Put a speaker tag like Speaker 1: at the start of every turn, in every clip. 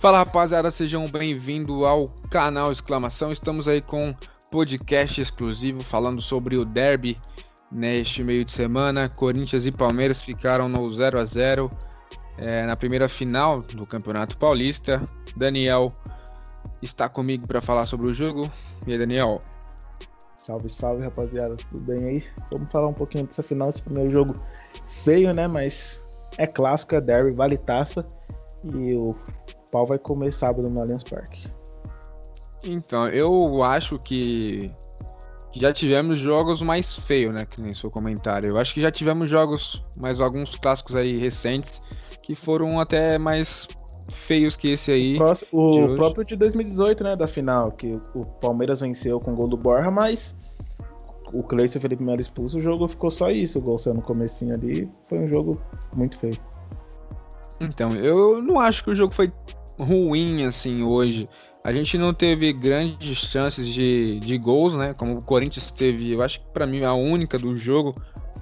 Speaker 1: Fala rapaziada, sejam bem-vindos ao canal Exclamação. Estamos aí com podcast exclusivo falando sobre o derby neste meio de semana. Corinthians e Palmeiras ficaram no 0 a 0 é, na primeira final do Campeonato Paulista. Daniel está comigo para falar sobre o jogo. E aí, Daniel?
Speaker 2: Salve, salve rapaziada, tudo bem aí? Vamos falar um pouquinho dessa final, esse primeiro jogo feio, né? Mas é clássico, é derby, vale taça. E o pau vai comer sábado no Allianz Parque.
Speaker 1: Então, eu acho que já tivemos jogos mais feios, né? Que nem seu comentário. Eu acho que já tivemos jogos, mais alguns clássicos aí recentes, que foram até mais feios que esse aí.
Speaker 2: O, próximo, o de próprio de 2018, né? Da final, que o Palmeiras venceu com o gol do Borja, mas o Cleiton e o Felipe Melo expulso, o jogo ficou só isso. O gol saiu no comecinho ali. Foi um jogo muito feio.
Speaker 1: Então, eu não acho que o jogo foi ruim assim hoje. A gente não teve grandes chances de, de gols, né? Como o Corinthians teve, eu acho que para mim a única do jogo,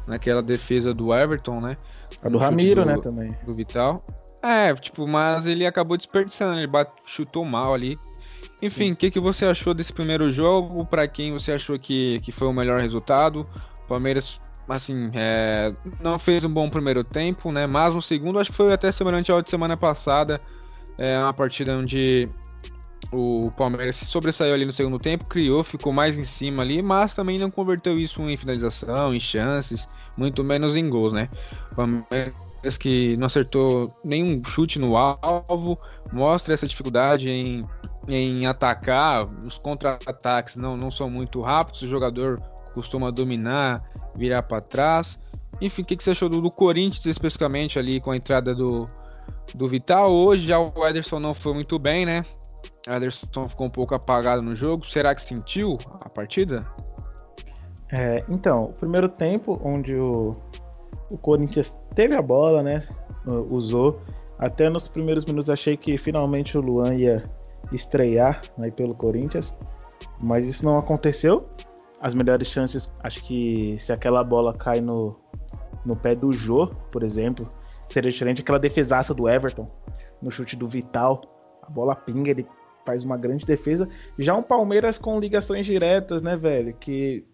Speaker 1: naquela defesa do Everton, né?
Speaker 2: A do Ramiro, do, né, também.
Speaker 1: Do Vital. É, tipo, mas ele acabou desperdiçando, ele bate, chutou mal ali. Enfim, o que, que você achou desse primeiro jogo? Para quem você achou que, que foi o melhor resultado? Palmeiras assim, é, não fez um bom primeiro tempo, né? Mas no segundo, acho que foi até semelhante ao de semana passada. É uma partida onde o Palmeiras sobressaiu ali no segundo tempo, criou, ficou mais em cima ali, mas também não converteu isso em finalização, em chances, muito menos em gols, né? O Palmeiras que não acertou nenhum chute no alvo, mostra essa dificuldade em, em atacar, os contra-ataques não, não são muito rápidos, o jogador costuma dominar, virar para trás. Enfim, o que, que você achou do, do, Corinthians especificamente ali com a entrada do, do Vital? Hoje já o Ederson não foi muito bem, né? O Ederson ficou um pouco apagado no jogo. Será que sentiu a partida?
Speaker 2: É, então, o primeiro tempo, onde o, o Corinthians teve a bola, né? Usou. Até nos primeiros minutos achei que finalmente o Luan ia estrear aí pelo Corinthians. Mas isso não aconteceu as melhores chances, acho que se aquela bola cai no, no pé do Jô, por exemplo, seria diferente aquela defesaça do Everton, no chute do Vital, a bola pinga, ele faz uma grande defesa. Já um Palmeiras com ligações diretas, né, velho, que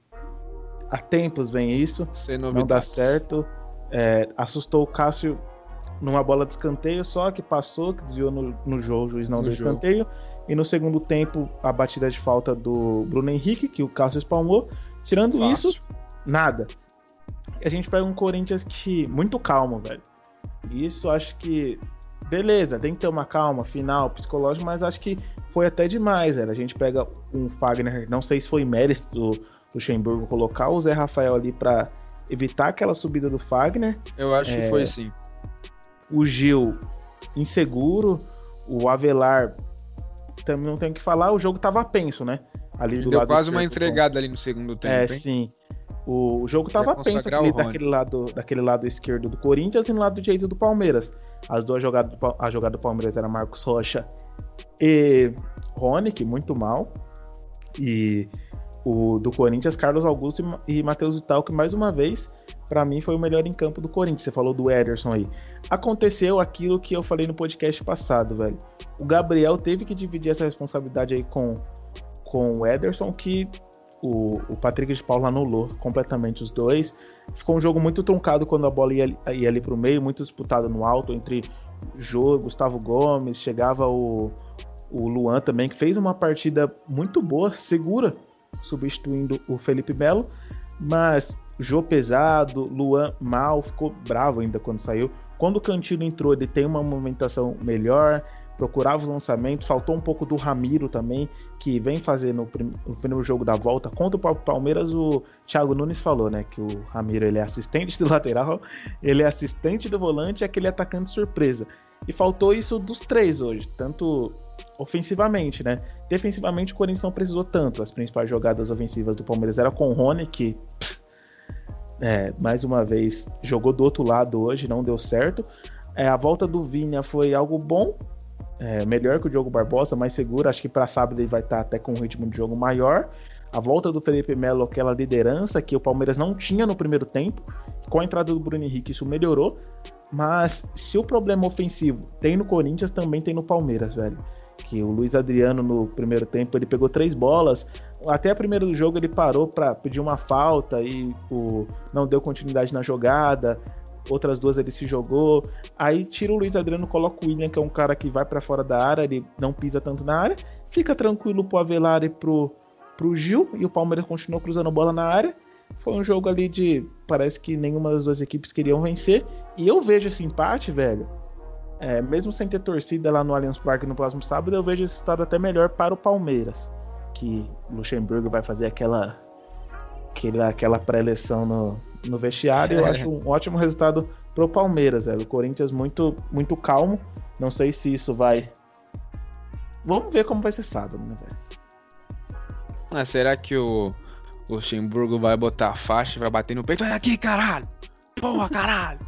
Speaker 2: há tempos vem isso, não dá certo. É, assustou o Cássio numa bola de escanteio só, que passou, que desviou no, no jogo, o juiz não no deu jogo. escanteio. E no segundo tempo, a batida de falta do Bruno Henrique, que o Cássio espalmou. Tirando Fácil. isso, nada. A gente pega um Corinthians que muito calmo, velho. Isso acho que beleza, tem que ter uma calma final psicológica, mas acho que foi até demais, velho. A gente pega um Fagner, não sei se foi mérito do Luxemburgo colocar o Zé Rafael ali para evitar aquela subida do Fagner.
Speaker 1: Eu acho é, que foi sim.
Speaker 2: O Gil inseguro, o Avelar também não tenho que falar, o jogo tava penso, né?
Speaker 1: Ali Ele do deu lado quase uma entregada ali no segundo tempo.
Speaker 2: É, hein? sim. O jogo tava penso aquele, daquele, lado, daquele lado esquerdo do Corinthians e no lado direito do Palmeiras. As duas jogadas, a jogada do Palmeiras era Marcos Rocha e Ronick, muito mal. E o do Corinthians, Carlos Augusto e Matheus Vital, que mais uma vez, para mim, foi o melhor em campo do Corinthians. Você falou do Ederson aí. Aconteceu aquilo que eu falei no podcast passado, velho. O Gabriel teve que dividir essa responsabilidade aí com, com o Ederson, que o, o Patrick de Paula anulou completamente os dois. Ficou um jogo muito truncado quando a bola ia, ia ali pro meio, muito disputado no alto entre Jô, Gustavo Gomes, chegava o, o Luan também, que fez uma partida muito boa, segura substituindo o Felipe Melo, mas Jô pesado, Luan mal, ficou bravo ainda quando saiu. Quando o Cantino entrou, ele tem uma movimentação melhor, procurava os lançamentos, faltou um pouco do Ramiro também, que vem fazer no, prim no primeiro jogo da volta contra o Palmeiras, o Thiago Nunes falou, né, que o Ramiro ele é assistente do lateral, ele é assistente do volante e aquele atacante surpresa. E faltou isso dos três hoje, tanto ofensivamente, né? Defensivamente o Corinthians não precisou tanto. As principais jogadas ofensivas do Palmeiras eram com o Rony, que é, mais uma vez jogou do outro lado hoje, não deu certo. É, a volta do Vinha foi algo bom, é, melhor que o Diogo Barbosa, mais seguro. Acho que para sábado ele vai estar até com um ritmo de jogo maior. A volta do Felipe Melo, aquela liderança que o Palmeiras não tinha no primeiro tempo, com a entrada do Bruno Henrique isso melhorou, mas se o problema ofensivo tem no Corinthians, também tem no Palmeiras, velho. Que o Luiz Adriano no primeiro tempo ele pegou três bolas, até a primeira do jogo ele parou para pedir uma falta e o, não deu continuidade na jogada. Outras duas ele se jogou. Aí tira o Luiz Adriano, coloca o William, que é um cara que vai para fora da área, ele não pisa tanto na área. Fica tranquilo pro Avelar e pro, pro Gil. E o Palmeiras continuou cruzando bola na área. Foi um jogo ali de. Parece que nenhuma das duas equipes queriam vencer. E eu vejo esse empate, velho. É, mesmo sem ter torcida lá no Allianz Parque no próximo sábado, eu vejo esse estado até melhor para o Palmeiras. Que Luxemburgo vai fazer aquela. Aquela, aquela pré-eleição no, no vestiário. Eu acho um ótimo resultado pro Palmeiras, velho. O Corinthians muito, muito calmo. Não sei se isso vai. Vamos ver como vai ser sábado, né, velho?
Speaker 1: Ah, será que o, o Luxemburgo vai botar a faixa e vai bater no peito. Olha aqui, caralho! Porra, caralho!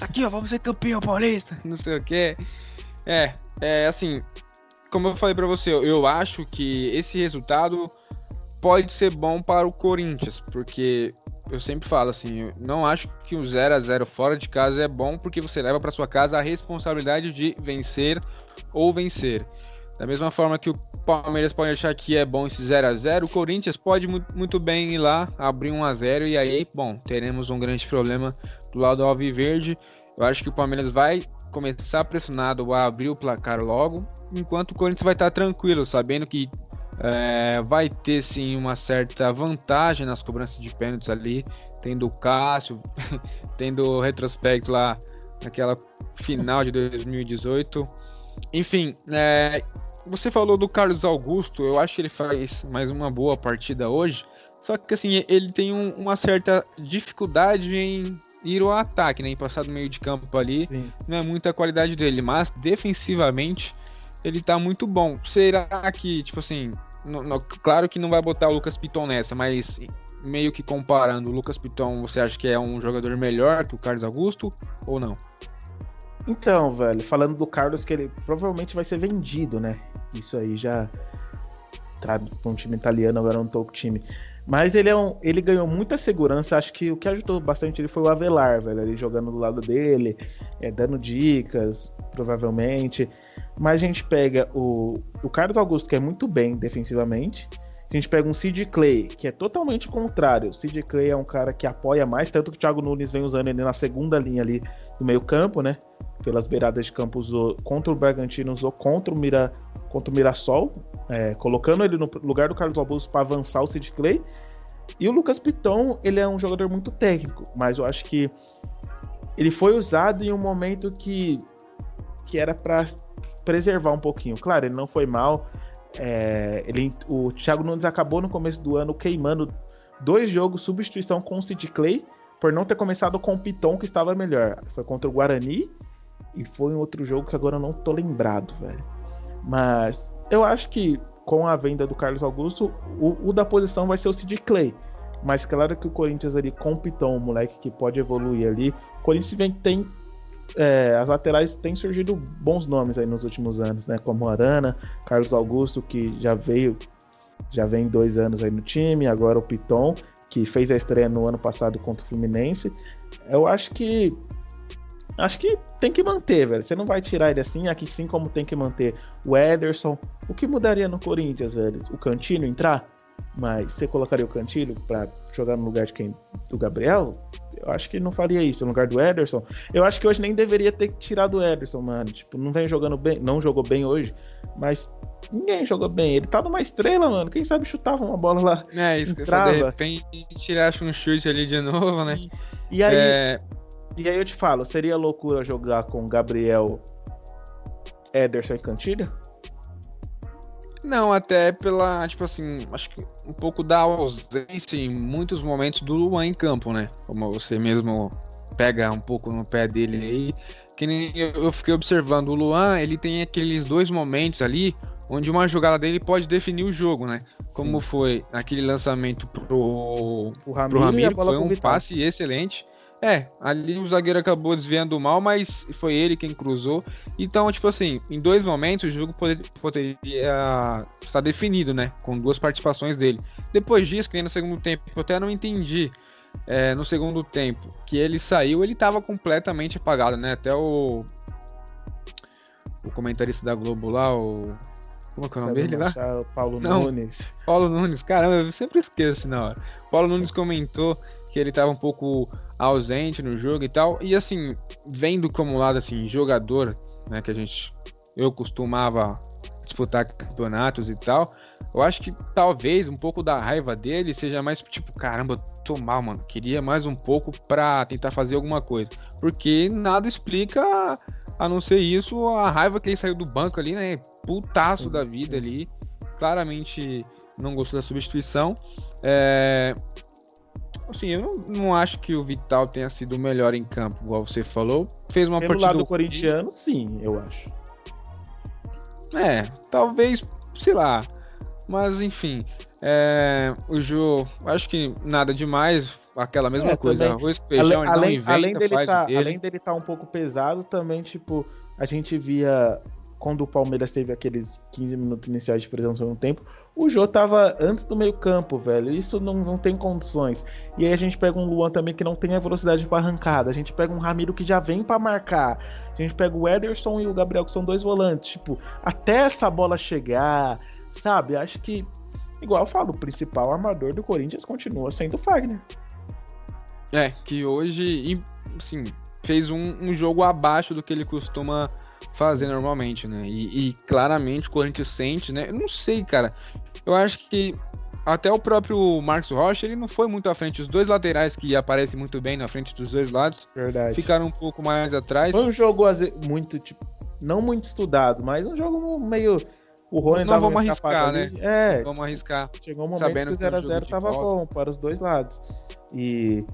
Speaker 1: Aqui, ó, vamos ser campeão paulista! Não sei o que. É, é assim, como eu falei pra você, eu acho que esse resultado pode ser bom para o Corinthians, porque eu sempre falo assim, não acho que um 0 a 0 fora de casa é bom porque você leva para sua casa a responsabilidade de vencer ou vencer. Da mesma forma que o Palmeiras pode achar que é bom esse 0 a 0 o Corinthians pode muito bem ir lá abrir 1 a 0 e aí, bom, teremos um grande problema do lado do Alviverde. Eu acho que o Palmeiras vai começar pressionado a abrir o placar logo, enquanto o Corinthians vai estar tranquilo, sabendo que é, vai ter sim uma certa vantagem nas cobranças de pênaltis ali, tendo o Cássio, tendo o retrospecto lá naquela final de 2018. Enfim, é, você falou do Carlos Augusto, eu acho que ele faz mais uma boa partida hoje. Só que assim, ele tem um, uma certa dificuldade em ir ao ataque, né? Em passar do meio de campo ali. Sim. Não é muita qualidade dele, mas defensivamente ele tá muito bom. Será que, tipo assim, no, no, claro que não vai botar o Lucas Piton nessa, mas meio que comparando, o Lucas Piton, você acha que é um jogador melhor que o Carlos Augusto ou não?
Speaker 2: Então, velho, falando do Carlos, que ele provavelmente vai ser vendido, né? Isso aí já tá para um time italiano, agora não tô com time. Mas ele, é um, ele ganhou muita segurança. Acho que o que ajudou bastante ele foi o Avelar, velho. Ele jogando do lado dele, é, dando dicas, provavelmente. Mas a gente pega o, o Carlos Augusto, que é muito bem defensivamente. A gente pega um Sid Clay, que é totalmente contrário. O Sid Clay é um cara que apoia mais, tanto que o Thiago Nunes vem usando ele na segunda linha ali do meio campo, né? Pelas beiradas de campo usou contra o Bragantino, usou contra o, Mira, contra o Mirassol, é, colocando ele no lugar do Carlos Augusto para avançar o Sid Clay. E o Lucas Piton, ele é um jogador muito técnico, mas eu acho que ele foi usado em um momento que, que era para preservar um pouquinho. Claro, ele não foi mal. É, ele, o Thiago Nunes acabou no começo do ano queimando dois jogos substituição com o Sid Clay por não ter começado com o Piton que estava melhor. Foi contra o Guarani e foi em outro jogo que agora eu não tô lembrado, velho. Mas eu acho que com a venda do Carlos Augusto, o, o da posição vai ser o Sid Clay. Mas claro que o Corinthians ali com o Piton, moleque que pode evoluir ali, o Corinthians vem, tem é, as laterais têm surgido bons nomes aí nos últimos anos, né? Como Arana, Carlos Augusto, que já veio, já vem dois anos aí no time, agora o Piton, que fez a estreia no ano passado contra o Fluminense. Eu acho que. Acho que tem que manter, velho. Você não vai tirar ele assim, aqui sim como tem que manter o Ederson. O que mudaria no Corinthians, velho? O Cantino entrar? Mas você colocaria o Cantilho para jogar no lugar de quem? Do Gabriel? Eu acho que não faria isso no lugar do Ederson. Eu acho que hoje nem deveria ter tirado o Ederson, mano. Tipo, não vem jogando bem, não jogou bem hoje, mas ninguém jogou bem. Ele tá numa estrela, mano. Quem sabe chutava uma bola lá.
Speaker 1: É, isso entrava. que eu de repente tirasse um chute ali de novo, né?
Speaker 2: E, e aí, é... e aí eu te falo, seria loucura jogar com Gabriel, Ederson e Cantilho?
Speaker 1: Não, até pela, tipo assim, acho que um pouco da ausência em muitos momentos do Luan em campo, né? Como você mesmo pega um pouco no pé dele aí. Que nem eu fiquei observando, o Luan, ele tem aqueles dois momentos ali onde uma jogada dele pode definir o jogo, né? Como Sim. foi aquele lançamento pro, o Ramiro, pro Ramiro foi um passe excelente. É, ali o zagueiro acabou desviando mal, mas foi ele quem cruzou. Então, tipo assim, em dois momentos o jogo poderia, poderia estar definido, né? Com duas participações dele. Depois disso, que no segundo tempo, eu até não entendi. é, no segundo tempo que ele saiu, ele tava completamente apagado, né? Até o o comentarista da Globo lá, o como é que é o nome dele lá?
Speaker 2: Paulo Não, Nunes.
Speaker 1: Paulo Nunes, caramba, eu sempre esqueço na hora. Paulo Nunes comentou que ele estava um pouco ausente no jogo e tal. E assim, vendo como lado assim, jogador, né, que a gente eu costumava disputar campeonatos e tal, eu acho que talvez um pouco da raiva dele seja mais tipo, caramba, tô mal, mano. Queria mais um pouco pra tentar fazer alguma coisa. Porque nada explica a não ser isso, a raiva que ele saiu do banco ali, né? Putaço sim, da vida sim. ali. Claramente não gostou da substituição. É... Assim, eu não, não, acho que o Vital tenha sido o melhor em campo, igual você falou. Fez uma
Speaker 2: Pelo partida. lado corintiano, sim, eu acho.
Speaker 1: É, talvez, sei lá. Mas enfim, é, o Jô, acho que nada demais aquela mesma é, coisa, também, arroz, feijão, além, além, inventa,
Speaker 2: além dele tá, dele. além dele tá um pouco pesado, também tipo, a gente via quando o Palmeiras teve aqueles 15 minutos iniciais de pressão no segundo tempo, o Jô tava antes do meio-campo, velho. Isso não, não tem condições. E aí a gente pega um Luan também que não tem a velocidade para arrancada. A gente pega um Ramiro que já vem para marcar. A gente pega o Ederson e o Gabriel, que são dois volantes. Tipo, até essa bola chegar, sabe? Acho que, igual eu falo, o principal armador do Corinthians continua sendo o Fagner.
Speaker 1: É, que hoje, assim, fez um, um jogo abaixo do que ele costuma fazer normalmente, né? E, e, claramente o Corinthians sente, né? Eu não sei, cara. Eu acho que até o próprio Marcos Rocha, ele não foi muito à frente. Os dois laterais que aparecem muito bem na frente dos dois lados
Speaker 2: Verdade.
Speaker 1: ficaram um pouco mais atrás.
Speaker 2: Foi um jogo muito, tipo, não muito estudado, mas um jogo meio. O Rony
Speaker 1: não vamos arriscar, ali.
Speaker 2: né? É.
Speaker 1: Vamos arriscar.
Speaker 2: Chegou um momento que o 0x0 tava bom para os dois lados. E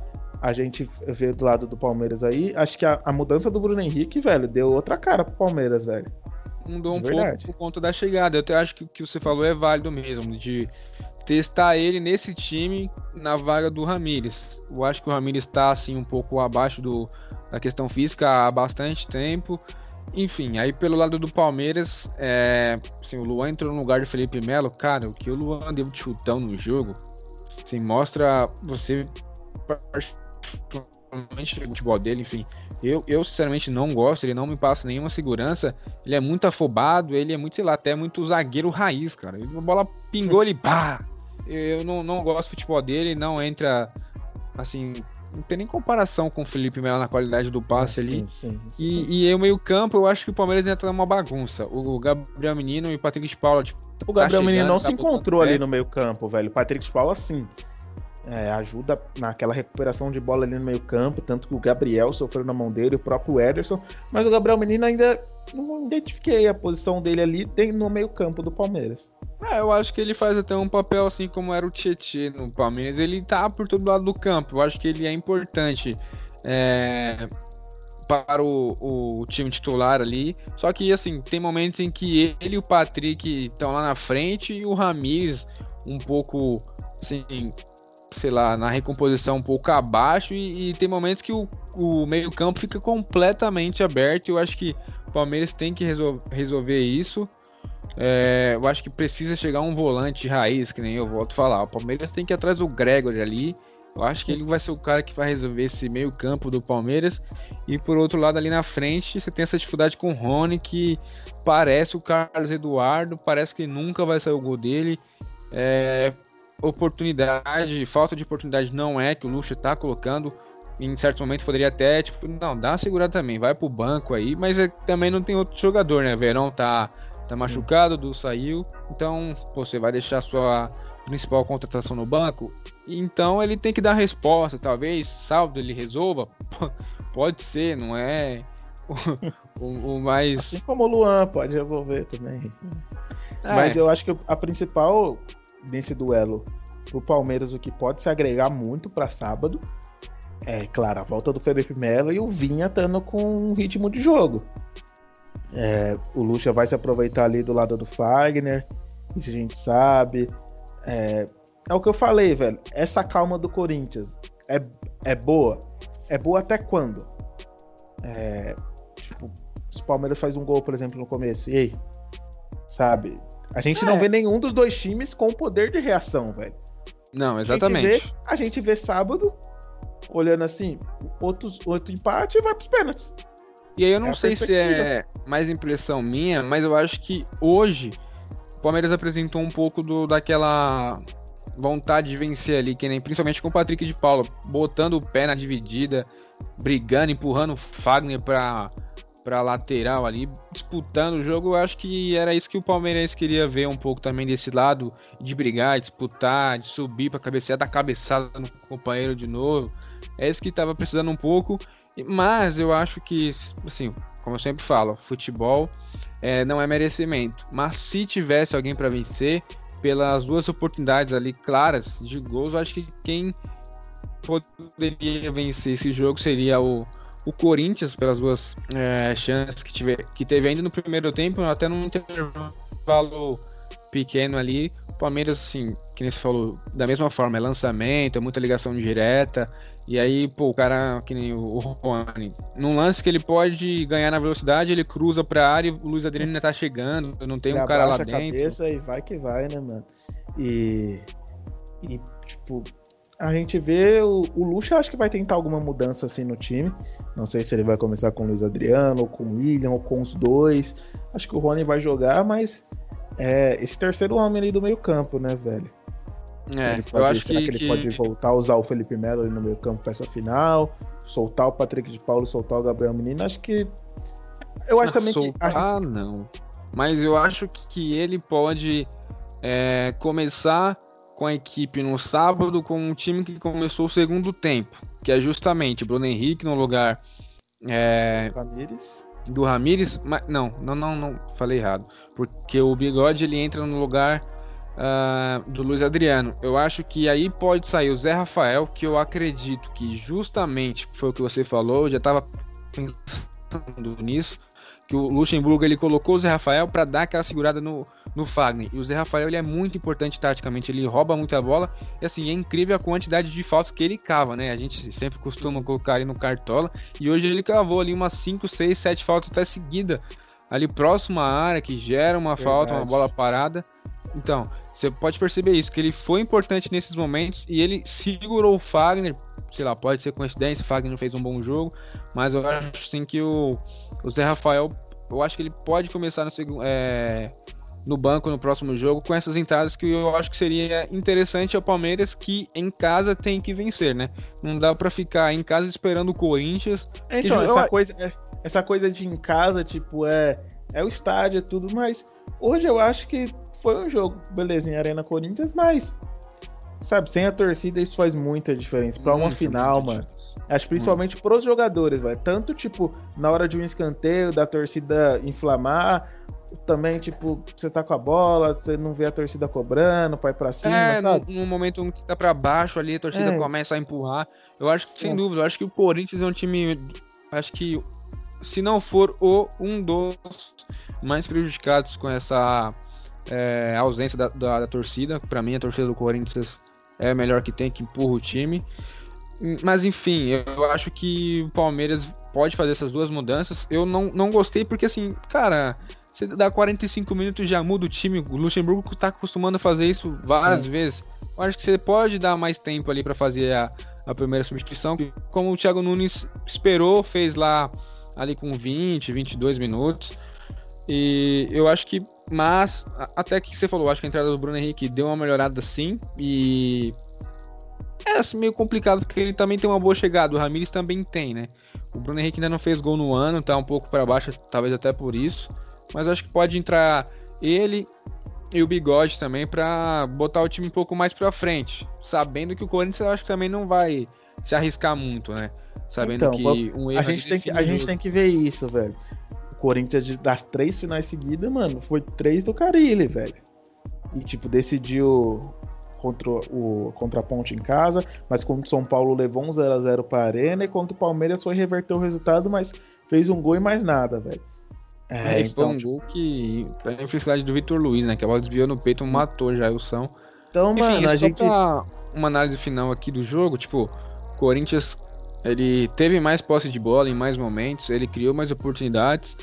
Speaker 2: a gente vê do lado do Palmeiras aí, acho que a, a, mudança do Bruno Henrique, velho, deu outra cara pro Palmeiras, velho.
Speaker 1: Mudou um pouco por conta da chegada. Eu até acho que o que você falou é válido mesmo, de testar ele nesse time na vaga do Ramires. Eu acho que o Ramires está assim um pouco abaixo do, da questão física há bastante tempo. Enfim, aí pelo lado do Palmeiras, é, assim, o Luan entrou no lugar do Felipe Melo. Cara, o que o Luan deu de chutão no jogo, assim, mostra você o futebol dele, enfim. Eu, eu sinceramente não gosto, ele não me passa nenhuma segurança. Ele é muito afobado, ele é muito, sei lá, até muito zagueiro raiz, cara. A bola pingou ele, pá! Eu não, não gosto do futebol dele, não entra assim. Não tem nem comparação com o Felipe Melo na qualidade do passe ali. Sim, sim, sim, e, e o meio-campo, eu acho que o Palmeiras entra numa bagunça. O Gabriel Menino e o Patrick de Paula, tipo,
Speaker 2: O Gabriel tá Menino não tá se encontrou ali no meio-campo, velho. O Patrick de Paula, sim é, ajuda naquela recuperação de bola ali no meio campo, tanto que o Gabriel sofreu na mão dele, o próprio Ederson, mas o Gabriel Menino ainda não identifiquei a posição dele ali no meio campo do Palmeiras.
Speaker 1: É, eu acho que ele faz até um papel assim como era o Tietchan no Palmeiras, ele tá por todo lado do campo, eu acho que ele é importante é, para o, o time titular ali, só que assim, tem momentos em que ele e o Patrick estão lá na frente e o Ramires um pouco assim, sei lá, na recomposição um pouco abaixo e, e tem momentos que o, o meio-campo fica completamente aberto. Eu acho que o Palmeiras tem que resol resolver isso. É, eu acho que precisa chegar um volante raiz, que nem eu volto a falar. O Palmeiras tem que ir atrás do Gregory ali. Eu acho que ele vai ser o cara que vai resolver esse meio-campo do Palmeiras. E por outro lado, ali na frente, você tem essa dificuldade com o Rony, que parece o Carlos Eduardo, parece que nunca vai sair o gol dele. É, oportunidade, falta de oportunidade não é que o Lucha tá colocando. Em certo momento poderia até, tipo, não, dá uma segurada também, vai pro banco aí, mas é, também não tem outro jogador, né? Verão tá, tá machucado, do saiu, então pô, você vai deixar sua principal contratação no banco, então ele tem que dar resposta, talvez saldo ele resolva, pode ser, não é o, o, o mais.
Speaker 2: Assim como o Luan pode resolver também. É. Mas eu acho que a principal nesse duelo pro Palmeiras, o que pode se agregar muito para sábado é, claro, a volta do Felipe Melo e o Vinha estando com um ritmo de jogo. É, o Lucha vai se aproveitar ali do lado do Fagner, isso a gente sabe. É, é, o que eu falei, velho. Essa calma do Corinthians é, é boa. É boa até quando? É, tipo, se o Palmeiras faz um gol, por exemplo, no começo, e aí? Sabe? A gente é. não vê nenhum dos dois times com poder de reação, velho.
Speaker 1: Não, exatamente.
Speaker 2: A gente vê, a gente vê sábado olhando assim, outros, outro empate e vai pros pênaltis.
Speaker 1: E aí eu não é sei se é mais impressão minha, mas eu acho que hoje o Palmeiras apresentou um pouco do, daquela vontade de vencer ali, que nem principalmente com o Patrick de Paula, botando o pé na dividida, brigando, empurrando o Fagner pra, pra lateral ali, disputando o jogo. Eu acho que era isso que o Palmeiras queria ver um pouco também desse lado, de brigar, disputar, de subir pra cabecear, dar cabeçada no companheiro de novo. É isso que tava precisando um pouco. Mas eu acho que, assim, como eu sempre falo, futebol é, não é merecimento. Mas se tivesse alguém para vencer, pelas duas oportunidades ali claras de gols, eu acho que quem poderia vencer esse jogo seria o, o Corinthians, pelas duas é, chances que, tiver, que teve ainda no primeiro tempo, até num intervalo pequeno ali. O Palmeiras, assim, que nem você falou, da mesma forma, é lançamento, é muita ligação direta. E aí, pô, o cara, que nem o Rony, num lance que ele pode ganhar na velocidade, ele cruza pra área e o Luiz Adriano ainda tá chegando, não tem ele um cara lá dentro. a cabeça
Speaker 2: e vai que vai, né, mano? E, e tipo, a gente vê o, o Lucha, acho que vai tentar alguma mudança assim no time. Não sei se ele vai começar com o Luiz Adriano, ou com o William, ou com os dois. Acho que o Rony vai jogar, mas é esse terceiro homem ali do meio campo, né, velho? É, pode, eu acho será que, que ele pode voltar a usar o Felipe Melo ali no meio campo para essa final, soltar o Patrick de Paulo, soltar o Gabriel Menino? Acho que.
Speaker 1: Eu acho também soltar, que. Ah, não. Mas eu acho que ele pode é, começar com a equipe no sábado com um time que começou o segundo tempo, que é justamente Bruno Henrique no lugar é,
Speaker 2: Ramires.
Speaker 1: do Ramires, mas não, não, não, não, falei errado, porque o Bigode ele entra no lugar uh, do Luiz Adriano. Eu acho que aí pode sair o Zé Rafael, que eu acredito que justamente foi o que você falou, eu já estava pensando nisso, que o Luxemburgo ele colocou o Zé Rafael para dar aquela segurada no, no Fagner. E o Zé Rafael ele é muito importante taticamente, ele rouba muita bola. E assim, é incrível a quantidade de faltas que ele cava, né? A gente sempre costuma colocar ele no cartola. E hoje ele cavou ali umas 5, 6, 7 faltas até seguida. Ali próximo à área, que gera uma Verdade. falta, uma bola parada. Então, você pode perceber isso, que ele foi importante nesses momentos e ele segurou o Fagner. Sei lá, pode ser coincidência, o Fagner fez um bom jogo, mas eu acho sim que o, o Zé Rafael, eu acho que ele pode começar no, é, no banco no próximo jogo com essas entradas que eu acho que seria interessante ao Palmeiras que em casa tem que vencer, né? Não dá para ficar em casa esperando o Corinthians.
Speaker 2: Então, essa, eu... coisa, é, essa coisa de em casa, tipo, é, é o estádio, é tudo, mas hoje eu acho que foi um jogo, beleza, em Arena Corinthians, mas, sabe, sem a torcida isso faz muita diferença. Pra uma final, mano. Acho principalmente hum. pros jogadores, velho. Tanto, tipo, na hora de um escanteio, da torcida inflamar, também, tipo, você tá com a bola, você não vê a torcida cobrando, vai pra cima, é, sabe?
Speaker 1: No, no momento que tá pra baixo ali, a torcida é. começa a empurrar. Eu acho que, Sim. sem dúvida, eu acho que o Corinthians é um time. Acho que, se não for o um dos mais prejudicados com essa é, ausência da, da, da torcida. Para mim, a torcida do Corinthians é a melhor que tem, que empurra o time. Mas enfim, eu acho que o Palmeiras pode fazer essas duas mudanças. Eu não, não gostei porque, assim, cara, você dá 45 minutos já muda o time. O Luxemburgo tá acostumando a fazer isso várias Sim. vezes. Eu acho que você pode dar mais tempo ali para fazer a, a primeira substituição. Como o Thiago Nunes esperou, fez lá ali com 20, 22 minutos. E eu acho que mas, até que você falou, acho que a entrada do Bruno Henrique deu uma melhorada sim. E. É assim, meio complicado, porque ele também tem uma boa chegada. O Ramires também tem, né? O Bruno Henrique ainda não fez gol no ano, tá um pouco para baixo, talvez até por isso. Mas acho que pode entrar ele e o Bigode também para botar o time um pouco mais para frente. Sabendo que o Corinthians eu acho que também não vai se arriscar muito, né? Sabendo então, que
Speaker 2: um erro. A gente, tem que, a gente tem que ver isso, velho. Corinthians, das três finais seguidas, mano, foi três do Carilli, velho. E, tipo, decidiu contra o contra a Ponte em casa, mas contra o São Paulo levou um 0x0 pra Arena e contra o Palmeiras foi reverter o resultado, mas fez um gol e mais nada, velho.
Speaker 1: É, é então, foi um tipo... gol que a infelicidade do Vitor Luiz, né? Que a bola desviou no peito, Sim. matou já o São.
Speaker 2: Então, Enfim, mano, a gente.
Speaker 1: Uma análise final aqui do jogo, tipo, Corinthians ele teve mais posse de bola em mais momentos, ele criou mais oportunidades,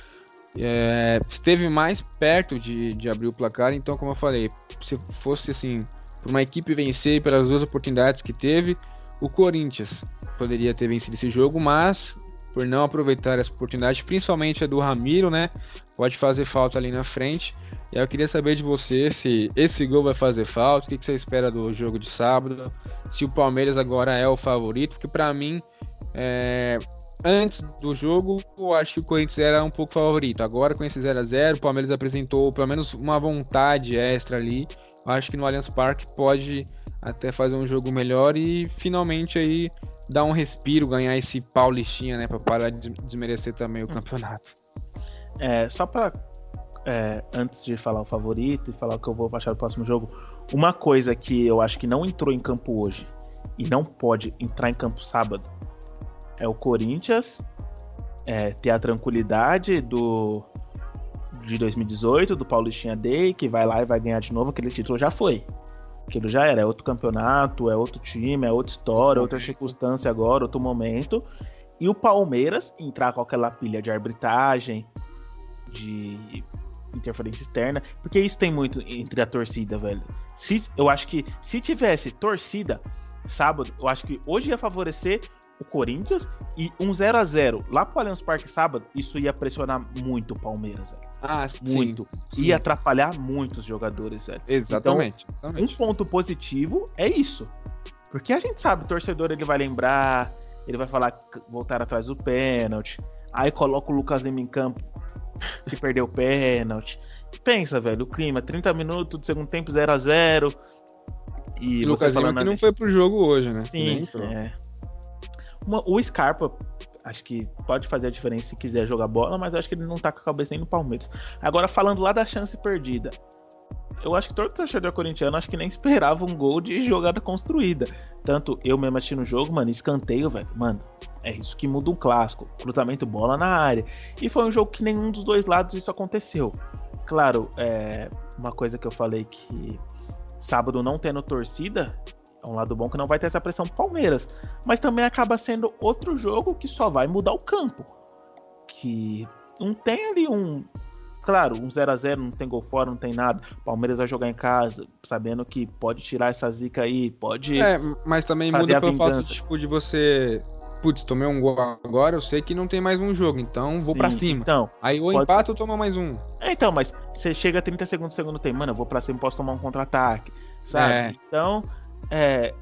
Speaker 1: é, esteve mais perto de, de abrir o placar. Então, como eu falei, se fosse assim, para uma equipe vencer pelas duas oportunidades que teve, o Corinthians poderia ter vencido esse jogo, mas por não aproveitar essa oportunidade, principalmente a do Ramiro, né? Pode fazer falta ali na frente. E eu queria saber de você se esse gol vai fazer falta, o que, você espera do jogo de sábado, se o Palmeiras agora é o favorito, porque para mim, é, antes do jogo, eu acho que o Corinthians era um pouco favorito. Agora com esse 0 a 0 o Palmeiras apresentou pelo menos uma vontade extra ali. Eu acho que no Allianz Parque pode até fazer um jogo melhor e finalmente aí dar um respiro, ganhar esse paulistinha, né, para parar de desmerecer também o campeonato.
Speaker 2: É, só para é, antes de falar o favorito e falar o que eu vou achar do próximo jogo, uma coisa que eu acho que não entrou em campo hoje e não pode entrar em campo sábado é o Corinthians é, ter a tranquilidade do de 2018, do Paulistinha Day, que vai lá e vai ganhar de novo, aquele título já foi. Aquilo já era, é outro campeonato, é outro time, é outra história, outra circunstância agora, outro momento. E o Palmeiras entrar com aquela pilha de arbitragem, de interferência externa, porque isso tem muito entre a torcida, velho. Se, eu acho que se tivesse torcida sábado, eu acho que hoje ia favorecer o Corinthians e um 0 a 0 lá pro Allianz Parque sábado, isso ia pressionar muito o Palmeiras, velho.
Speaker 1: Ah,
Speaker 2: muito.
Speaker 1: Sim.
Speaker 2: Ia atrapalhar muito os jogadores, velho.
Speaker 1: Exatamente,
Speaker 2: então, exatamente. Um ponto positivo é isso. Porque a gente sabe, o torcedor ele vai lembrar, ele vai falar voltar atrás do pênalti. Aí coloca o Lucas Lima em campo que perdeu o pênalti. Pensa, velho, o clima, 30 minutos do segundo tempo 0 a 0
Speaker 1: E o Lucas Lima que não foi pro jogo hoje, né?
Speaker 2: Sim, é. Uma, o Scarpa, acho que pode fazer a diferença se quiser jogar bola, mas acho que ele não tá com a cabeça nem no Palmeiras. Agora, falando lá da chance perdida. Eu acho que todo torcedor corintiano acho que nem esperava um gol de jogada construída. Tanto eu mesmo assistindo o jogo, mano, escanteio, velho. Mano, é isso que muda um clássico. Cruzamento bola na área. E foi um jogo que nenhum dos dois lados isso aconteceu. Claro, é uma coisa que eu falei que sábado não tendo torcida, é um lado bom que não vai ter essa pressão pro Palmeiras. Mas também acaba sendo outro jogo que só vai mudar o campo. Que não tem ali um. Claro, um 0 a 0 não tem gol fora, não tem nada. Palmeiras vai jogar em casa, sabendo que pode tirar essa zica aí, pode.
Speaker 1: É, mas também muda pelo fato tipo, de você. Putz, tomei um gol agora, eu sei que não tem mais um jogo, então vou para cima.
Speaker 2: Então,
Speaker 1: aí o empate ser... toma mais um.
Speaker 2: É, então, mas você chega a 30 segundos do segundo tempo, mano, eu vou pra cima, posso tomar um contra-ataque, sabe? É. Então, é,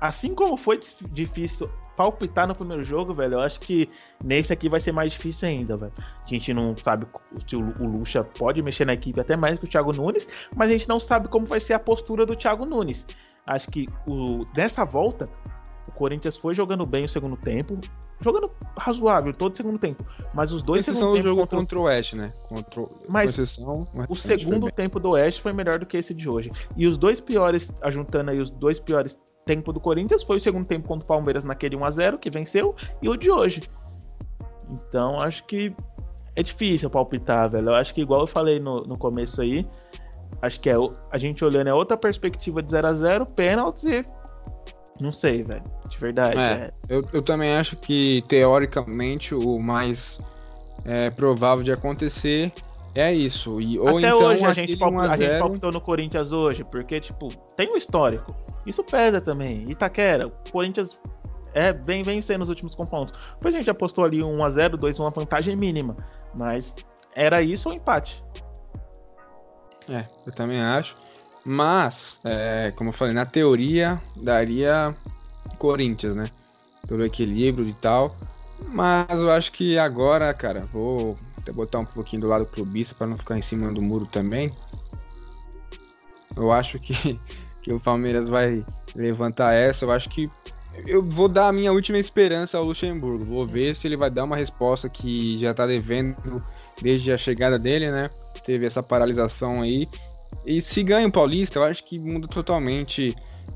Speaker 2: assim como foi difícil palpitar no primeiro jogo, velho, eu acho que nesse aqui vai ser mais difícil ainda, velho. A gente não sabe se o Lucha pode mexer na equipe até mais que o Thiago Nunes, mas a gente não sabe como vai ser a postura do Thiago Nunes. Acho que o, nessa volta, o Corinthians foi jogando bem o segundo tempo, jogando razoável todo segundo tempo. Mas os dois
Speaker 1: segundos tempos. jogo contra... contra o Oeste, né? Contra...
Speaker 2: Mas exceção, o segundo tempo do Oeste foi melhor do que esse de hoje. E os dois piores, ajuntando aí os dois piores tempos do Corinthians, foi o segundo tempo contra o Palmeiras naquele 1x0 que venceu, e o de hoje. Então acho que é difícil palpitar, velho. Eu acho que, igual eu falei no, no começo aí, acho que é a gente olhando é outra perspectiva de 0 a 0 pênaltis e não sei, velho. De verdade. É,
Speaker 1: é. Eu, eu também acho que, teoricamente, o mais é, provável de acontecer é isso. E, ou
Speaker 2: Até
Speaker 1: então,
Speaker 2: hoje a gente, palp... a gente palpitou no Corinthians hoje, porque, tipo, tem um histórico. Isso pesa também. Itaquera, o Corinthians é, vem vencendo nos últimos confrontos. Depois a gente apostou ali 1x0, 2 uma vantagem mínima. Mas era isso ou empate?
Speaker 1: É, eu também acho. Mas, é, como eu falei, na teoria daria Corinthians, né? Pelo equilíbrio e tal. Mas eu acho que agora, cara, vou até botar um pouquinho do lado clubista para não ficar em cima do muro também. Eu acho que, que o Palmeiras vai levantar essa. Eu acho que eu vou dar a minha última esperança ao Luxemburgo. Vou ver se ele vai dar uma resposta que já tá devendo desde a chegada dele, né? Teve essa paralisação aí. E se ganha o Paulista, eu acho que muda totalmente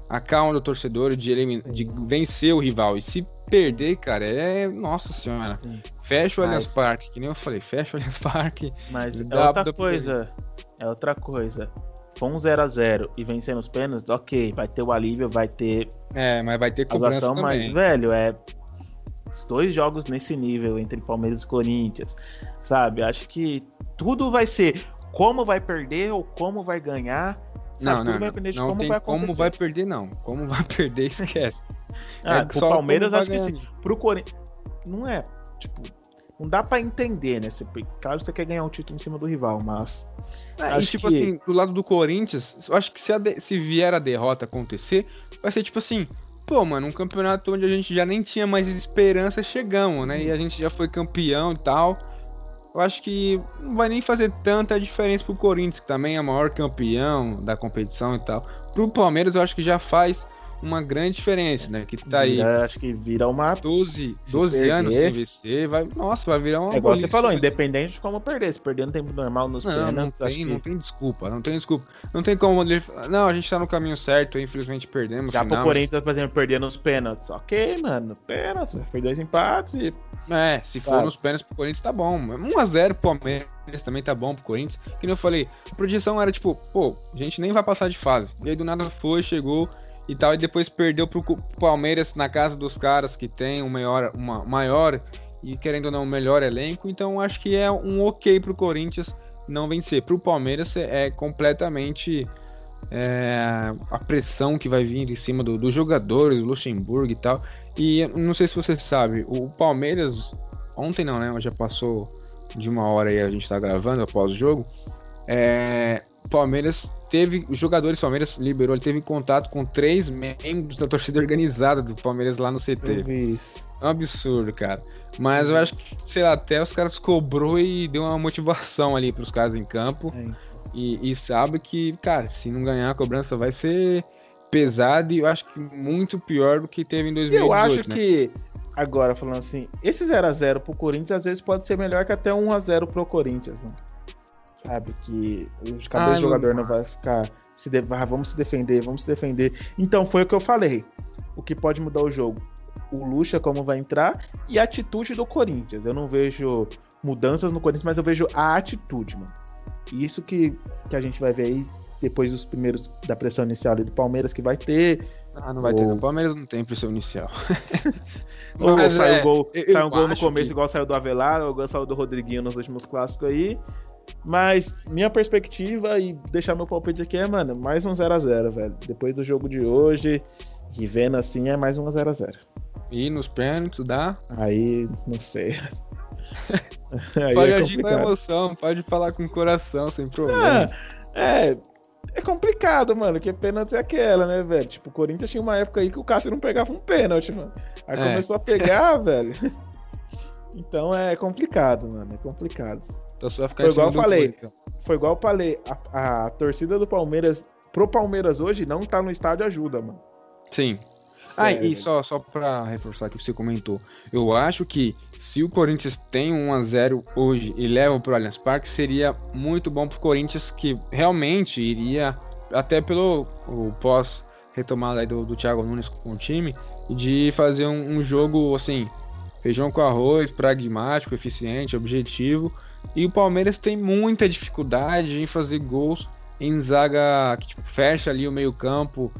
Speaker 1: a calma do torcedor de, de vencer o rival. E se perder, cara, é. Nossa senhora. Sim. Fecha o Mas... Allianz Parque, que nem eu falei, fecha o Allianz Parque.
Speaker 2: Mas é outra coisa. É outra coisa. For um 0x0 e vencer nos pênaltis, ok, vai ter o alívio, vai ter.
Speaker 1: É, mas vai ter cobrança também.
Speaker 2: Mas, velho, é. Dois jogos nesse nível entre Palmeiras e Corinthians, sabe? Acho que tudo vai ser como vai perder ou como vai ganhar.
Speaker 1: Não, não, não, não tem vai como vai perder, não. Como vai perder, esquece.
Speaker 2: ah, é, pro Palmeiras acho que sim. Pro Corinthians. Não é, tipo, não dá para entender, né? Claro que você quer ganhar um título em cima do rival, mas.
Speaker 1: É, acho e, tipo que... assim, do lado do Corinthians, eu acho que se, de... se vier a derrota acontecer, vai ser tipo assim. Pô, mano, um campeonato onde a gente já nem tinha mais esperança, chegamos, né? E a gente já foi campeão e tal. Eu acho que não vai nem fazer tanta diferença pro Corinthians, que também é o maior campeão da competição e tal. Pro Palmeiras, eu acho que já faz uma grande diferença, né? Que tá aí.
Speaker 2: acho que vira uma.
Speaker 1: 12, 12 anos sem vencer, vai. Nossa, vai virar uma.
Speaker 2: É igual você falou, independente de como perder. Se perder no tempo normal nos
Speaker 1: não, pênaltis. Não tem, que... não tem desculpa, não tem desculpa. Não tem como ele. Não, a gente tá no caminho certo, infelizmente perdemos.
Speaker 2: Já final, pro Corinthians, mas... por exemplo, perder nos pênaltis. Ok, mano, pênaltis, vai perder dois empates e.
Speaker 1: É, se for nos pênaltis pro Corinthians tá bom. 1x0 pro Palmeiras também tá bom pro Corinthians. Que nem eu falei, a projeção era tipo, pô, a gente nem vai passar de fase. E aí do nada foi, chegou e tal, e depois perdeu pro Palmeiras na casa dos caras que tem um maior, uma maior e querendo ou não, um melhor elenco. Então acho que é um ok pro Corinthians não vencer. Pro Palmeiras é completamente é, a pressão que vai vir em cima dos do jogadores, do Luxemburgo e tal. E não sei se você sabe, o Palmeiras, ontem não, né? Já passou de uma hora aí a gente tá gravando após o jogo. É, Palmeiras teve, os jogadores Palmeiras liberou, ele teve contato com três membros da torcida organizada do Palmeiras lá no CT. É um absurdo, cara. Mas eu acho que, sei lá, até os caras cobrou e deu uma motivação ali pros caras em campo. É. E, e, sabe que, cara, se não ganhar a cobrança vai ser pesada e eu acho que muito pior do que teve em 2018.
Speaker 2: Eu acho né? que, agora falando assim, esse 0x0 pro Corinthians às vezes pode ser melhor que até 1x0 pro Corinthians, mano sabe? Que os cabeça do jogador não vai ficar. Se de... ah, vamos se defender, vamos se defender. Então foi o que eu falei. O que pode mudar o jogo? O Lucha, como vai entrar, e a atitude do Corinthians. Eu não vejo mudanças no Corinthians, mas eu vejo a atitude, mano. Isso que, que a gente vai ver aí depois dos primeiros da pressão inicial ali do Palmeiras que vai ter.
Speaker 1: Ah, não vai ou... ter. O Palmeiras não tem pressão inicial.
Speaker 2: ou saiu é, gol, saiu um gol no começo, que... igual saiu do Avelar, ou igual saiu do Rodriguinho nos últimos clássicos aí. Mas minha perspectiva e deixar meu palpite aqui é, mano, mais um 0x0, velho. Depois do jogo de hoje, e vendo assim, é mais um 0x0.
Speaker 1: E nos pênaltis dá?
Speaker 2: Aí, não sei.
Speaker 1: pode é agir com emoção, pode falar com o coração, sem problema.
Speaker 2: É, é, é complicado, mano, porque pênalti é aquela, né, velho? Tipo, o Corinthians tinha uma época aí que o Cássio não pegava um pênalti, mano. Aí é. começou a pegar, velho. Então é complicado, mano, é complicado.
Speaker 1: Então só vai ficar
Speaker 2: foi igual eu falei. Então. Foi igual eu falei. A, a, torcida do Palmeiras, pro Palmeiras hoje, não tá no estádio ajuda, mano.
Speaker 1: Sim. Sério, ah, e só, só pra reforçar que você comentou, eu acho que se o Corinthians tem um 1x0 hoje e leva pro Allianz Parque, seria muito bom pro Corinthians que realmente iria, até pelo pós retomada aí do, do Thiago Nunes com o time, de fazer um, um jogo assim, feijão com arroz, pragmático, eficiente, objetivo, e o Palmeiras tem muita dificuldade em fazer gols em zaga que tipo, fecha ali o meio-campo,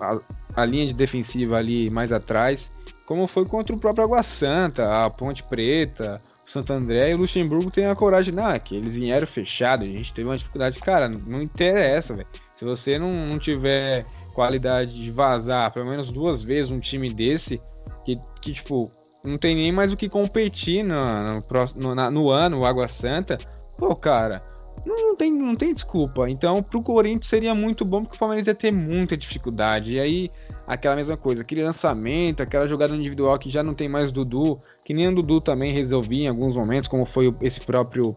Speaker 1: a, a, linha de defensiva ali mais atrás, como foi contra o próprio Água Santa, a Ponte Preta, o Santo André e o Luxemburgo tem a coragem, é que eles vieram fechados, a gente teve uma dificuldade, cara, não interessa, velho. Se você não, não tiver qualidade de vazar pelo menos duas vezes um time desse, que, que tipo, não tem nem mais o que competir no, no, no, no ano, Água Santa, pô, cara, não, não, tem, não tem desculpa. Então, pro Corinthians seria muito bom, porque o Palmeiras ia ter muita dificuldade. E aí, aquela mesma coisa, aquele lançamento, aquela jogada individual que já não tem mais Dudu, que nem o Dudu também resolvia em alguns momentos, como foi esse próprio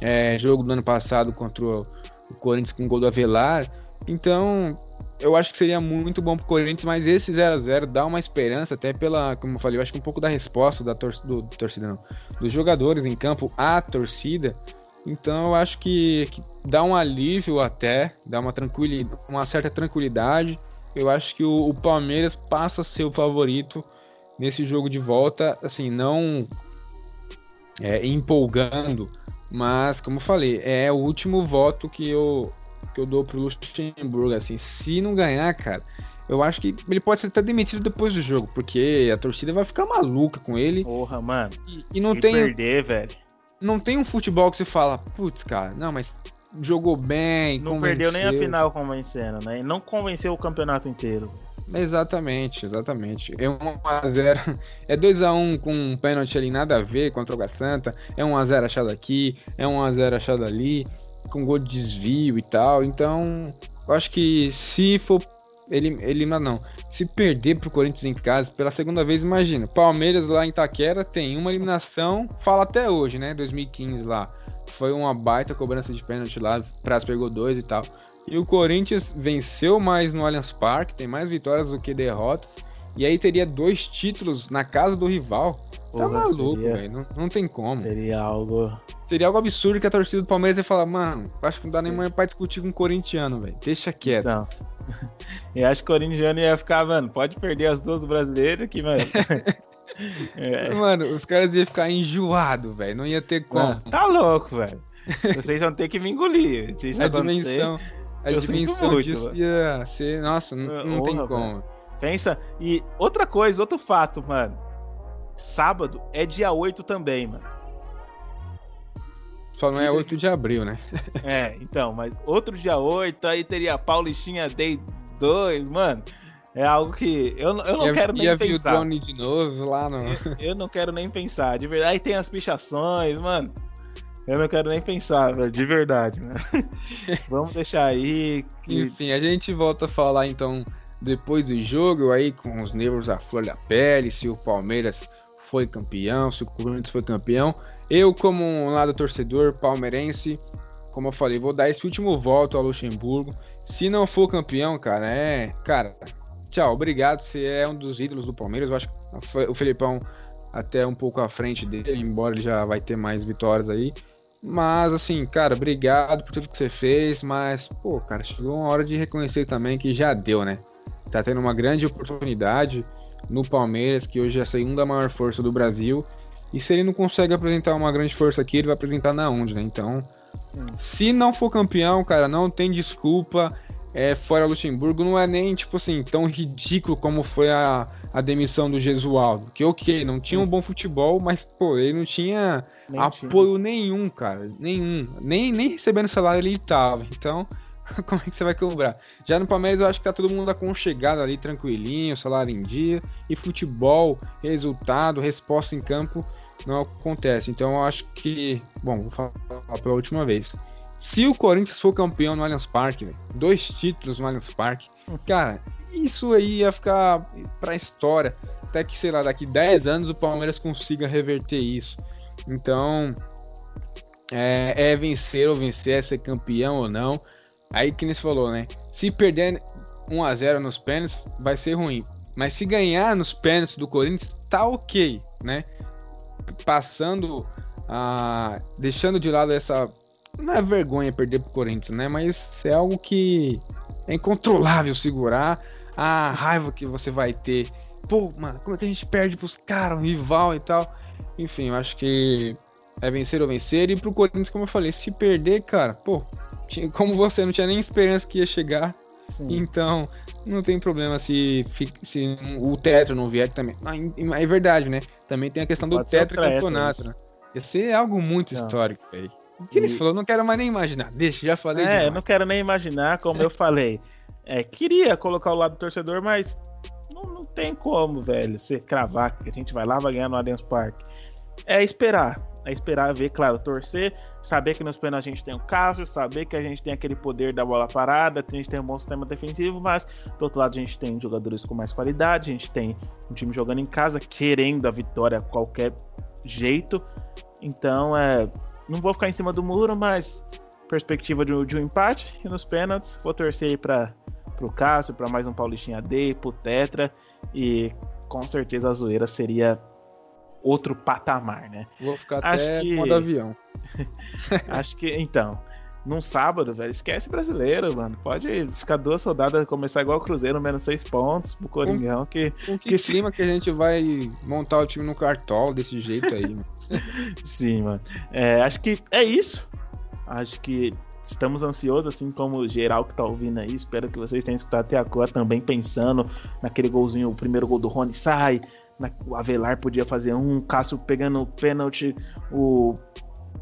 Speaker 1: é, jogo do ano passado contra o, o Corinthians com o gol do Avelar. Então, eu acho que seria muito bom pro Corinthians, mas esse 0x0 dá uma esperança, até pela, como eu falei, eu acho que um pouco da resposta da tor do, torcida, não, dos jogadores em campo à torcida. Então eu acho que, que dá um alívio até, dá uma tranquilidade, uma certa tranquilidade. Eu acho que o, o, Palmeiras passa a ser o favorito nesse jogo de volta, assim, não é, empolgando, mas como eu falei, é o último voto que eu que eu dou pro Luxemburgo, assim, se não ganhar, cara, eu acho que ele pode ser até demitido depois do jogo, porque a torcida vai ficar maluca com ele.
Speaker 2: Porra, mano.
Speaker 1: E, e não
Speaker 2: se
Speaker 1: tem.
Speaker 2: perder, velho.
Speaker 1: Não tem um futebol que você fala, putz, cara, não, mas jogou bem.
Speaker 2: Não convenceu. perdeu nem a final convencendo, né? E não convenceu o campeonato inteiro.
Speaker 1: Exatamente, exatamente. É 1x0. É 2x1 com um pênalti ali, nada a ver contra o Santa. É 1x0 achado aqui, é 1x0 achado ali, com gol de desvio e tal. Então, eu acho que se for ele, ele não. Se perder pro Corinthians em casa pela segunda vez, imagina. Palmeiras lá em Taquera tem uma eliminação, fala até hoje, né? 2015 lá. Foi uma baita cobrança de pênalti lá, Prazo pegou dois e tal. E o Corinthians venceu mais no Allianz Parque, tem mais vitórias do que derrotas. E aí teria dois títulos na casa do rival. Tá maluco, velho. Não, não tem como.
Speaker 2: Seria algo.
Speaker 1: Seria algo absurdo que a torcida do Palmeiras ia falar, mano, acho que não dá nem mais pra discutir com o corintiano, velho. Deixa quieto. Não.
Speaker 2: E acho que o corintiano ia ficar, mano, pode perder as duas do brasileiro aqui, mano.
Speaker 1: é. Mano, os caras iam ficar enjoados, velho. Não ia ter como. Não,
Speaker 2: tá louco, velho. Vocês vão ter que me engolir.
Speaker 1: a dimensão. Ter... A eu dimensão muito, disso ia ser. Nossa, não, não tem como.
Speaker 2: Pensa. E outra coisa, outro fato, mano. Sábado é dia 8 também, mano.
Speaker 1: Só não é 8 de abril, né?
Speaker 2: é, então, mas outro dia 8, aí teria Paulistinha Day 2, mano. É algo que eu, eu não ia, quero nem ia pensar.
Speaker 1: Ia o drone de novo lá no...
Speaker 2: Eu, eu, não quero nem pensar, de verdade. Aí tem as pichações, mano. Eu não quero nem pensar, velho, de verdade, né? Vamos deixar aí.
Speaker 1: Que... Enfim, a gente volta a falar então depois do jogo, aí com os nervos à flor da pele, se o Palmeiras foi campeão, se o Corinthians foi campeão. Eu, como um lado torcedor palmeirense, como eu falei, vou dar esse último voto ao Luxemburgo. Se não for campeão, cara, é. Cara, tchau, obrigado. Você é um dos ídolos do Palmeiras. Eu acho que o Felipão até um pouco à frente dele, embora ele já vai ter mais vitórias aí. Mas, assim, cara, obrigado por tudo que você fez, mas, pô, cara, chegou uma hora de reconhecer também que já deu, né? Tá tendo uma grande oportunidade no Palmeiras, que hoje é a segunda maior força do Brasil. E se ele não consegue apresentar uma grande força aqui, ele vai apresentar na onde, né? Então, Sim. se não for campeão, cara, não tem desculpa. É, fora Luxemburgo, não é nem, tipo assim, tão ridículo como foi a, a demissão do Gesualdo. Que, ok, não tinha um bom futebol, mas, pô, ele não tinha nem apoio tinha. nenhum, cara. Nenhum. Nem, nem recebendo salário ele tava. Então, como é que você vai cobrar? Já no Palmeiras eu acho que tá todo mundo aconchegado ali, tranquilinho, salário em dia. E futebol, resultado, resposta em campo não acontece. Então eu acho que. Bom, vou falar pela última vez. Se o Corinthians for campeão no Allianz Parque, dois títulos no Allianz Parque, cara, isso aí ia ficar pra história. Até que, sei lá, daqui 10 anos o Palmeiras consiga reverter isso. Então, é, é vencer ou vencer, é ser campeão ou não. Aí que você falou, né? Se perder 1 a 0 nos pênaltis, vai ser ruim. Mas se ganhar nos pênaltis do Corinthians, tá ok, né? Passando a. deixando de lado essa. Não é vergonha perder pro Corinthians, né? Mas é algo que é incontrolável segurar. A raiva que você vai ter. Pô, mano, como é que a gente perde pros caras, um rival e tal? Enfim, eu acho que é vencer ou vencer. E pro Corinthians, como eu falei, se perder, cara, pô, como você não tinha nem esperança que ia chegar. Sim. Então, não tem problema se, se o Tetra não vier também. É verdade, né? Também tem a questão do Tetra campeonato, né? Ia ser algo muito não. histórico, velho. O que e... ele falou, não quero mais nem imaginar. Deixa, já falei.
Speaker 2: É, demais. eu não quero nem imaginar, como eu falei. É, queria colocar o lado do torcedor, mas não, não tem como, velho, você cravar que a gente vai lá, vai ganhar no Allianz Parque. É esperar. É esperar ver, claro, torcer, saber que nos pênaltis a gente tem o Cássio, saber que a gente tem aquele poder da bola parada, a gente tem um bom sistema defensivo, mas do outro lado a gente tem jogadores com mais qualidade, a gente tem um time jogando em casa, querendo a vitória a qualquer jeito. Então, é, não vou ficar em cima do muro, mas perspectiva de, de um empate e nos pênaltis vou torcer para o Cássio, para mais um Paulistinha AD, pro Tetra e com certeza a zoeira seria outro patamar, né?
Speaker 1: Vou ficar acho até que... modo avião.
Speaker 2: acho que, então, num sábado, velho, esquece brasileiro, mano. Pode ficar duas rodadas, começar igual o Cruzeiro, menos seis pontos pro Coringão. Que,
Speaker 1: com que, que clima que a gente vai montar o time no cartol desse jeito aí, mano.
Speaker 2: Sim, mano. É, acho que é isso. Acho que estamos ansiosos, assim como geral que tá ouvindo aí. Espero que vocês tenham escutado até agora também pensando naquele golzinho, o primeiro gol do Rony sai, o Avelar podia fazer um, o Cássio pegando o pênalti, o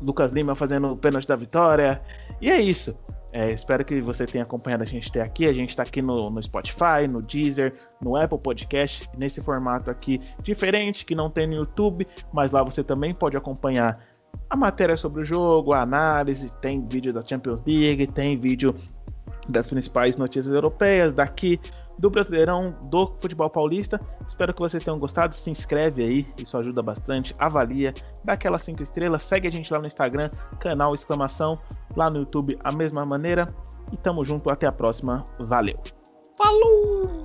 Speaker 2: Lucas Lima fazendo o pênalti da vitória. E é isso. É, espero que você tenha acompanhado a gente até aqui. A gente está aqui no, no, Spotify, no Deezer, no Apple Podcast, nesse formato aqui diferente, que não tem no YouTube, mas lá você também pode acompanhar a matéria sobre o jogo, a análise, tem vídeo da Champions League, tem vídeo das principais notícias europeias, daqui do Brasileirão, do futebol paulista. Espero que vocês tenham gostado. Se inscreve aí, isso ajuda bastante. Avalia, dá aquelas 5 estrelas, segue a gente lá no Instagram, canal exclamação, lá no YouTube a mesma maneira. E tamo junto, até a próxima. Valeu!
Speaker 1: Falou!